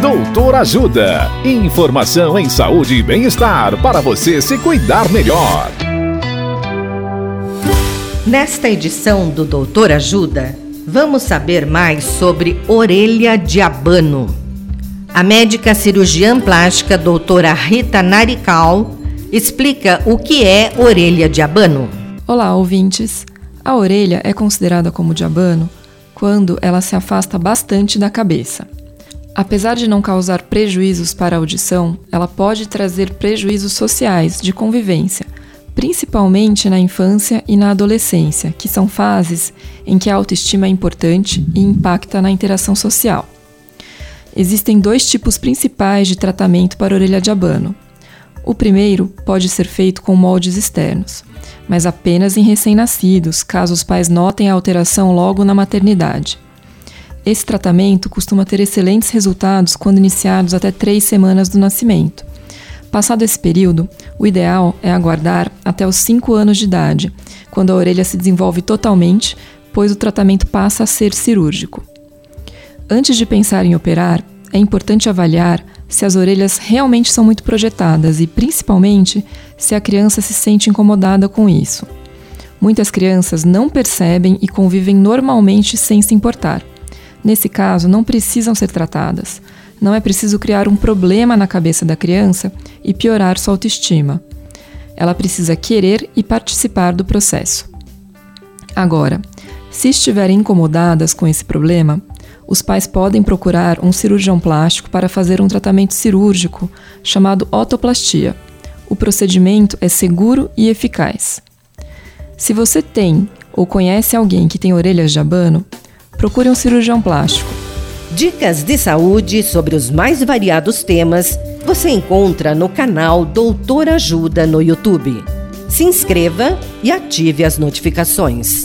Doutor Ajuda. Informação em saúde e bem-estar para você se cuidar melhor. Nesta edição do Doutor Ajuda, vamos saber mais sobre orelha de abano. A médica cirurgiã plástica doutora Rita Narical explica o que é orelha de abano. Olá, ouvintes. A orelha é considerada como de abano quando ela se afasta bastante da cabeça. Apesar de não causar prejuízos para a audição, ela pode trazer prejuízos sociais de convivência, principalmente na infância e na adolescência, que são fases em que a autoestima é importante e impacta na interação social. Existem dois tipos principais de tratamento para orelha de abano. O primeiro pode ser feito com moldes externos, mas apenas em recém-nascidos, caso os pais notem a alteração logo na maternidade. Esse tratamento costuma ter excelentes resultados quando iniciados até três semanas do nascimento. Passado esse período, o ideal é aguardar até os 5 anos de idade, quando a orelha se desenvolve totalmente, pois o tratamento passa a ser cirúrgico. Antes de pensar em operar, é importante avaliar se as orelhas realmente são muito projetadas e, principalmente, se a criança se sente incomodada com isso. Muitas crianças não percebem e convivem normalmente sem se importar. Nesse caso, não precisam ser tratadas. Não é preciso criar um problema na cabeça da criança e piorar sua autoestima. Ela precisa querer e participar do processo. Agora, se estiverem incomodadas com esse problema, os pais podem procurar um cirurgião plástico para fazer um tratamento cirúrgico chamado otoplastia. O procedimento é seguro e eficaz. Se você tem ou conhece alguém que tem orelhas de abano, procure um cirurgião plástico. Dicas de saúde sobre os mais variados temas você encontra no canal Doutor Ajuda no YouTube. Se inscreva e ative as notificações.